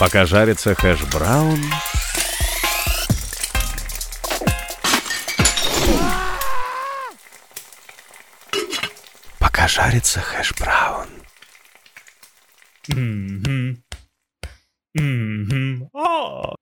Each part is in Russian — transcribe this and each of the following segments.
Пока жарится хэш-браун... Пока жарится хэш-браун... А.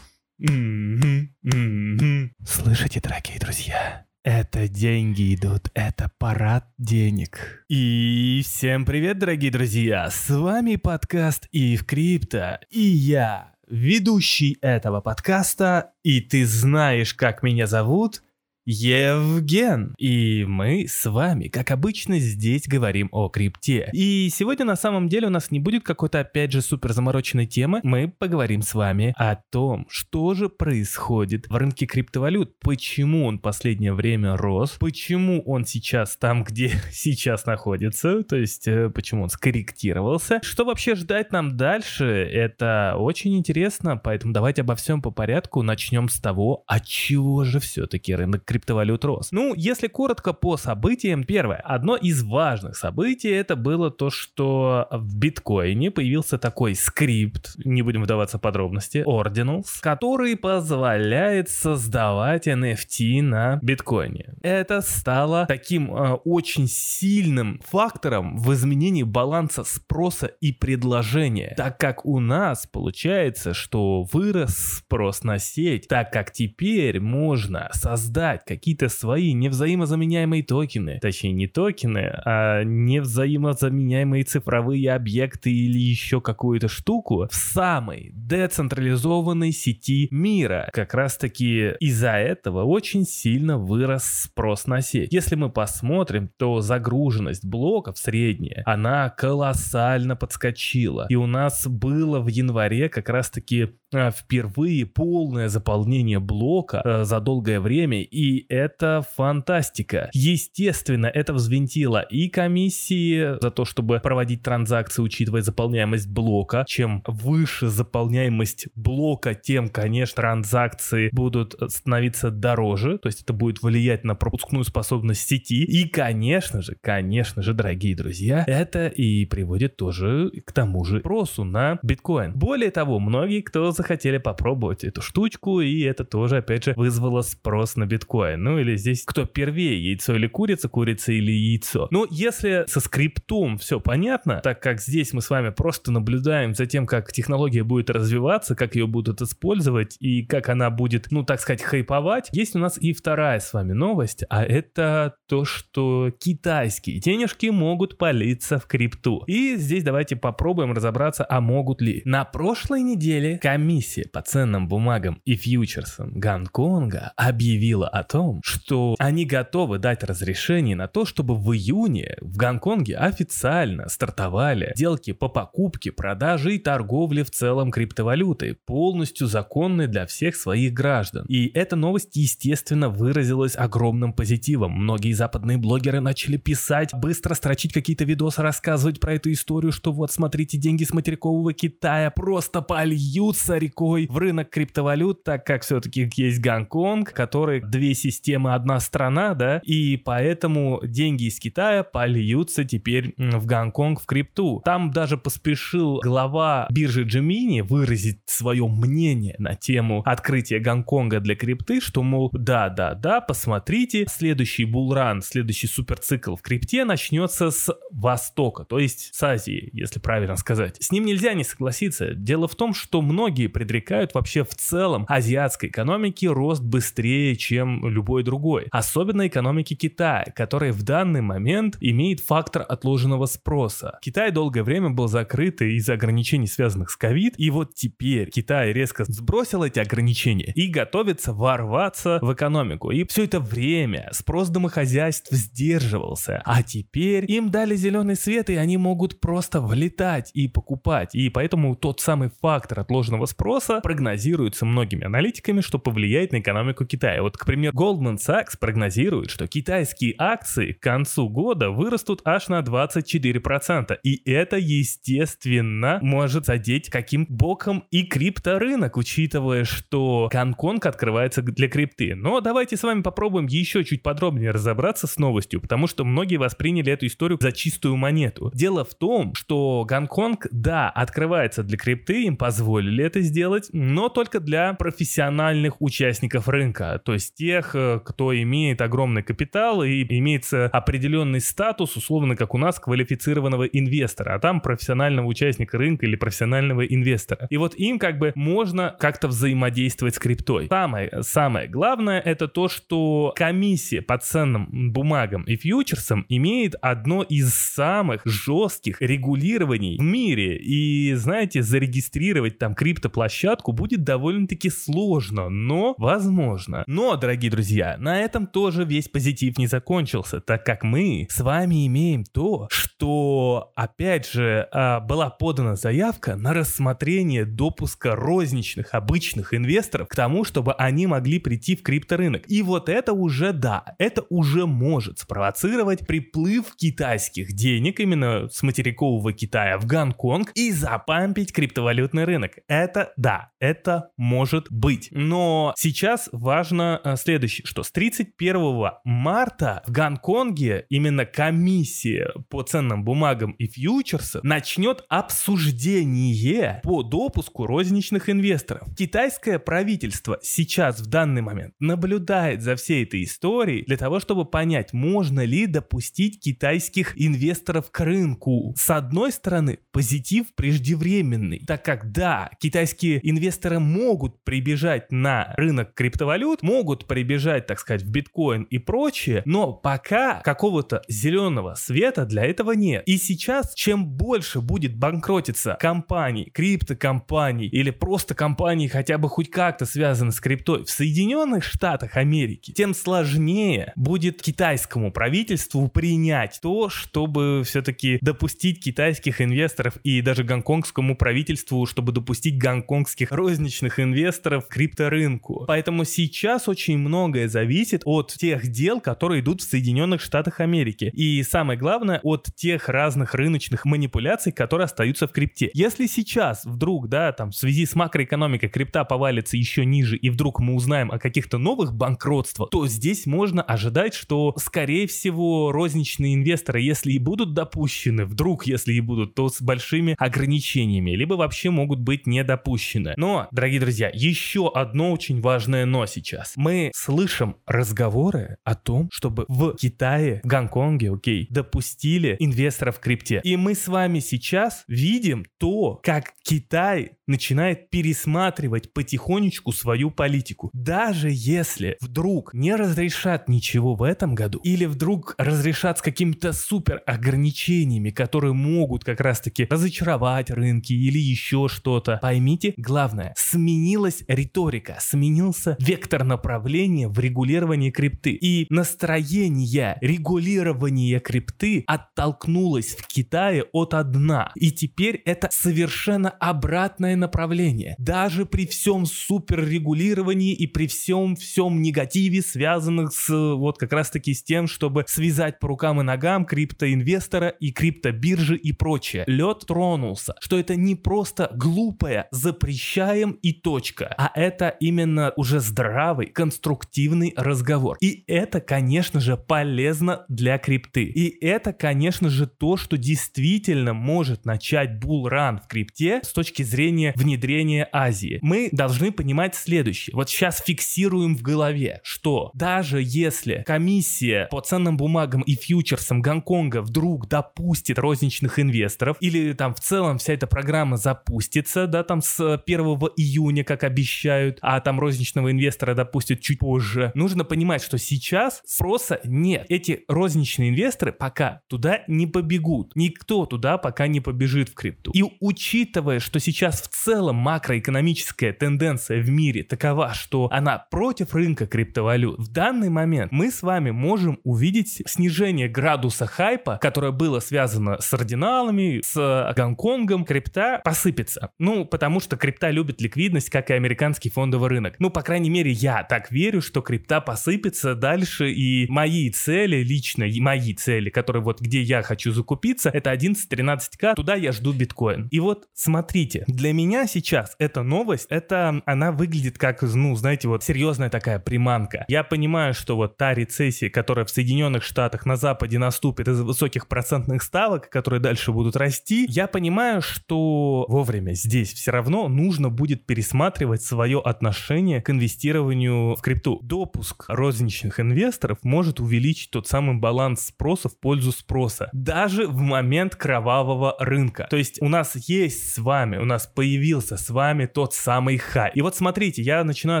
Мгм. Мгм. Слышите, дорогие друзья? Это деньги идут, это парад денег. И всем привет, дорогие друзья! С вами подкаст Ив Крипто, и я, ведущий этого подкаста, и ты знаешь, как меня зовут? Евген. И мы с вами, как обычно, здесь говорим о крипте. И сегодня на самом деле у нас не будет какой-то опять же супер замороченной темы. Мы поговорим с вами о том, что же происходит в рынке криптовалют, почему он последнее время рос, почему он сейчас там, где сейчас находится, то есть э, почему он скорректировался, что вообще ждать нам дальше, это очень интересно, поэтому давайте обо всем по порядку. Начнем с того, от чего же все-таки рынок криптовалют рос. Ну, если коротко по событиям, первое, одно из важных событий это было то, что в биткоине появился такой скрипт, не будем вдаваться в подробности, Ordinals, который позволяет создавать NFT на биткоине. Это стало таким э, очень сильным фактором в изменении баланса спроса и предложения, так как у нас получается, что вырос спрос на сеть, так как теперь можно создать какие-то свои невзаимозаменяемые токены, точнее не токены, а невзаимозаменяемые цифровые объекты или еще какую-то штуку в самой децентрализованной сети мира. Как раз таки из-за этого очень сильно вырос спрос на сеть. Если мы посмотрим, то загруженность блоков средняя, она колоссально подскочила. И у нас было в январе как раз таки а, впервые полное заполнение блока а, за долгое время, и это фантастика. Естественно, это взвинтило и комиссии за то, чтобы проводить транзакции, учитывая заполняемость блока. Чем выше заполняемость блока, тем, конечно, транзакции будут становиться дороже, то есть это будет влиять на пропускную способность сети. И, конечно же, конечно же, дорогие друзья, это и приводит тоже к тому же спросу на биткоин. Более того, многие, кто захотели попробовать эту штучку, и это тоже, опять же, вызвало спрос на биткоин. Ну или здесь кто первее, яйцо или курица, курица или яйцо. Ну, если со скриптом все понятно, так как здесь мы с вами просто наблюдаем за тем, как технология будет развиваться, как ее будут использовать и как она будет, ну, так сказать, хайповать, есть у нас и вторая с вами новость, а это то, что китайские денежки могут палиться в крипту. И здесь давайте попробуем разобраться, а могут ли. На прошлой неделе комиссия по ценным бумагам и фьючерсам Гонконга объявила о том, что они готовы дать разрешение на то, чтобы в июне в Гонконге официально стартовали сделки по покупке, продаже и торговле в целом криптовалютой, полностью законные для всех своих граждан. И эта новость, естественно, выразилась огромным позитивом. Многие западные блогеры начали писать, быстро строчить какие-то видосы, рассказывать про эту историю, что вот смотрите, деньги с материкового Китая просто польются рекой в рынок криптовалют, так как все-таки есть Гонконг, который две системы, одна страна, да, и поэтому деньги из Китая польются теперь в Гонконг в крипту. Там даже поспешил глава биржи Gemini выразить свое мнение на тему открытия Гонконга для крипты, что, мол, да-да-да, посмотрите, следующий булран, следующий суперцикл в крипте начнется с Востока, то есть с Азии, если правильно сказать. С ним нельзя не согласиться. Дело в том, что многие предрекают вообще в целом азиатской экономике рост быстрее, чем любой другой. Особенно экономики Китая, которая в данный момент имеет фактор отложенного спроса. Китай долгое время был закрыт из-за ограничений, связанных с ковид, и вот теперь Китай резко сбросил эти ограничения и готовится ворваться в экономику. И все это время спрос домохозяйств сдерживался, а теперь им дали зеленый свет, и они могут просто влетать и покупать. И поэтому тот самый фактор отложенного спроса прогнозируется многими аналитиками, что повлияет на экономику Китая. Вот, к примеру, Goldman Sachs прогнозирует, что китайские акции к концу года вырастут аж на 24%. И это, естественно, может задеть каким боком и крипторынок, учитывая, что Гонконг открывается для крипты. Но давайте с вами попробуем еще чуть подробнее разобраться с новостью, потому что многие восприняли эту историю за чистую монету. Дело в том, что Гонконг, да, открывается для крипты, им позволили это сделать, но только для профессиональных участников рынка, то есть тех, э, кто имеет огромный капитал и имеется определенный статус, условно, как у нас, квалифицированного инвестора, а там профессионального участника рынка или профессионального инвестора. И вот им как бы можно как-то взаимодействовать с криптой. Самое, самое главное это то, что комиссия по ценным бумагам и фьючерсам имеет одно из самых жестких регулирований в мире. И, знаете, зарегистрировать там криптоплощадку будет довольно-таки сложно, но возможно. Но, дорогие друзья, на этом тоже весь позитив не закончился, так как мы с вами имеем то, что, опять же, а, была подана заявка на рассмотрение допуска розничных обычных инвесторов к тому, чтобы они могли прийти в крипторынок. И вот это уже да, это уже может спровоцировать приплыв китайских денег именно с материкового Китая в Гонконг и запампить криптовалютный рынок. Это да, это может быть. Но сейчас важно э, следующее, что с 31 марта в Гонконге именно комиссия по ценным бумагам и фьючерсам начнет обсуждение по допуску розничных инвесторов. Китайское правительство сейчас в данный момент наблюдает за всей этой историей для того, чтобы понять, можно ли допустить китайских инвесторов к рынку. С одной стороны, позитив преждевременный, так как да, китайские инвесторы могут прибежать на рынок криптовалют, могут прибежать, так сказать, в биткоин и прочее, но пока какого-то зеленого света для этого нет. И сейчас, чем больше будет банкротиться компаний, криптокомпаний или просто компаний хотя бы хоть как-то связанных с криптой в Соединенных Штатах Америки, тем сложнее будет китайскому правительству принять то, чтобы все-таки допустить китайских инвесторов и даже гонконгскому правительству, чтобы допустить гонконгских розничных инвесторов к крипторынку. Поэтому сейчас очень многое зависит от тех дел, которые идут в Соединенных Штатах Америки. И самое главное, от тех разных рыночных манипуляций, которые остаются в крипте. Если сейчас вдруг, да, там в связи с макроэкономикой крипта повалится еще ниже, и вдруг мы узнаем о каких-то новых банкротствах, то здесь можно ожидать, что, скорее всего, розничные инвесторы, если и будут допущены, вдруг, если и будут, то с большими ограничениями, либо вообще могут быть не допущены. Но, дорогие друзья, еще одно очень важное но сейчас. Мы слышим разговоры о том, чтобы в Китае, в Гонконге, окей, допустили инвесторов в крипте. И мы с вами сейчас видим то, как Китай начинает пересматривать потихонечку свою политику. Даже если вдруг не разрешат ничего в этом году, или вдруг разрешат с какими-то супер ограничениями, которые могут как раз-таки разочаровать рынки или еще что-то, поймите, главное, сменилась риторика, сменился вектор направления в регулировании крипты. И настроение регулирования крипты оттолкнулось в Китае от дна. И теперь это совершенно обратное направление. Даже при всем суперрегулировании и при всем всем негативе, связанных с вот как раз таки с тем, чтобы связать по рукам и ногам криптоинвестора и криптобиржи и прочее. Лед тронулся, что это не просто глупое запрещаем и точка, а это именно уже здравый, конструктивный разговор. И это, конечно же, полезно для крипты. И это, конечно же, то, что действительно может начать булран в крипте с точки зрения внедрения Азии. Мы должны понимать следующее. Вот сейчас фиксируем в голове, что даже если комиссия по ценным бумагам и фьючерсам Гонконга вдруг допустит розничных инвесторов, или там в целом вся эта программа запустится, да, там с 1 июня, как обещают, а там розничного инвестора допустят чуть позже, нужно понимать, что сейчас спроса нет. Эти розничные инвесторы пока туда не побегут. Никто туда пока не побежит в крипту. И учитывая, что сейчас в целом макроэкономическая тенденция в мире такова, что она против рынка криптовалют, в данный момент мы с вами можем увидеть снижение градуса хайпа, которое было связано с ординалами, с Гонконгом, крипта посыпется. Ну, потому что крипта любит ликвидность, как и американский фондовый рынок. Ну, по крайней мере, я так верю, что крипта посыпется дальше, и мои цели лично, мои цели, которые вот где я хочу закупиться, это 11-13к, туда я жду биткоин. И вот смотрите, для меня сейчас эта новость, это она выглядит как, ну, знаете, вот серьезная такая приманка. Я понимаю, что вот та рецессия, которая в Соединенных Штатах на Западе наступит из-за высоких процентных ставок, которые дальше будут расти, я понимаю, что вовремя здесь все равно нужно будет пересматривать свое отношение к инвестированию в крипту. Допуск розничных инвесторов может увеличить тот самый баланс спроса в пользу спроса, даже в момент кровавого рынка. То есть у нас есть с вами, у нас появился с вами тот самый хай. И вот смотрите, я начинаю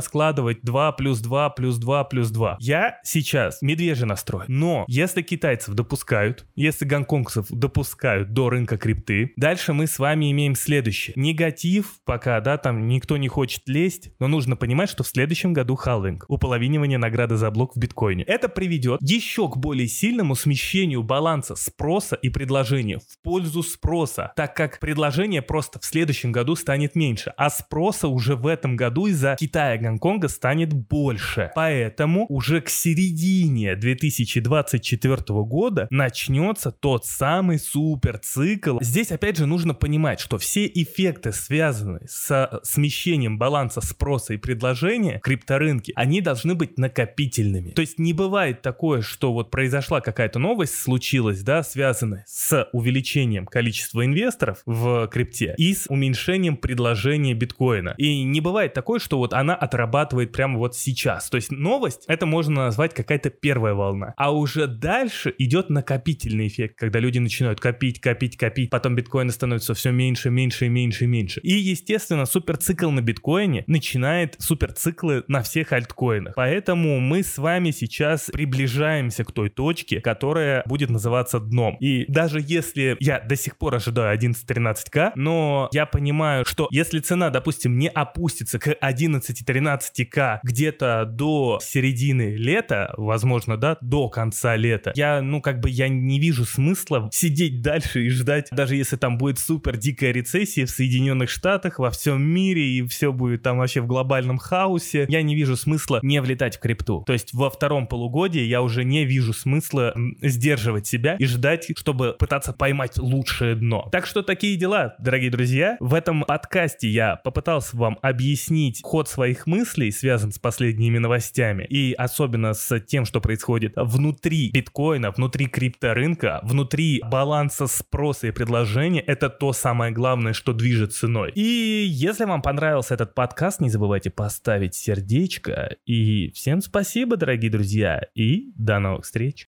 складывать 2 плюс 2 плюс 2 плюс 2. Я сейчас медвежий настрой. Но если китайцев допускают, если гонконгцев допускают до рынка крипты, дальше мы с вами имеем следующее. Негатив пока, да, там никто не хочет лезть, но нужно понимать, что в следующем году халвинг, уполовинивание награды за блок в биткоине. Это приведет еще к более сильному смещению баланса спроса и предложения в пользу спроса, так как предложение просто в следующем году станет меньше, а спроса уже в этом году из-за Китая Гонконга станет больше. Поэтому уже к середине 2024 года начнется тот самый супер цикл. Здесь опять же нужно понимать, что все эффекты, связанные с смещением баланса спроса и предложения в крипторынке, они должны быть накопительными. То есть не бывает такое, что вот произошла какая-то новость, случилась, да, связанная с увеличением количества инвесторов в крипте и с уменьшением предложения биткоина. И не бывает такое, что вот она отрабатывает прямо вот сейчас. То есть новость, это можно назвать какая-то первая волна. А уже дальше идет накопительный эффект, когда люди начинают копить, копить, копить, потом биткоина становится все меньше, меньше, меньше, меньше. И, естественно, суперцикл на биткоине начинает суперциклы на всех альткоинах. Поэтому мы с вами сейчас приближаемся к той точке, которая будет называться дном. И даже если я до сих пор ожидаю 11-13к, но я понимаю, что если цена, допустим, не опустится к 11-13к где-то до середины лета, возможно, да, до конца лета, я, ну, как бы я не вижу смысла сидеть дальше и ждать, даже если там будет супер дикая рецессия в Соединенных Штатах, во всем мире, и все будет там вообще в глобальном хаосе, я не вижу смысла не влетать в крипту. То есть во втором полугодии я уже не вижу смысла сдерживать себя и ждать, чтобы пытаться поймать лучшее дно. Так что такие дела, дорогие друзья. В этом подкасте я попытался вам объяснить ход своих мыслей, связан с последними новостями, и особенно с тем, что происходит внутри биткоина, внутри крипторынка, внутри баланса спроса и предложения. Это то самое главное, что движет ценой. И если вам понравился этот подкаст, не забывайте поставить сердечко. И всем спасибо, дорогие друзья, и до новых встреч.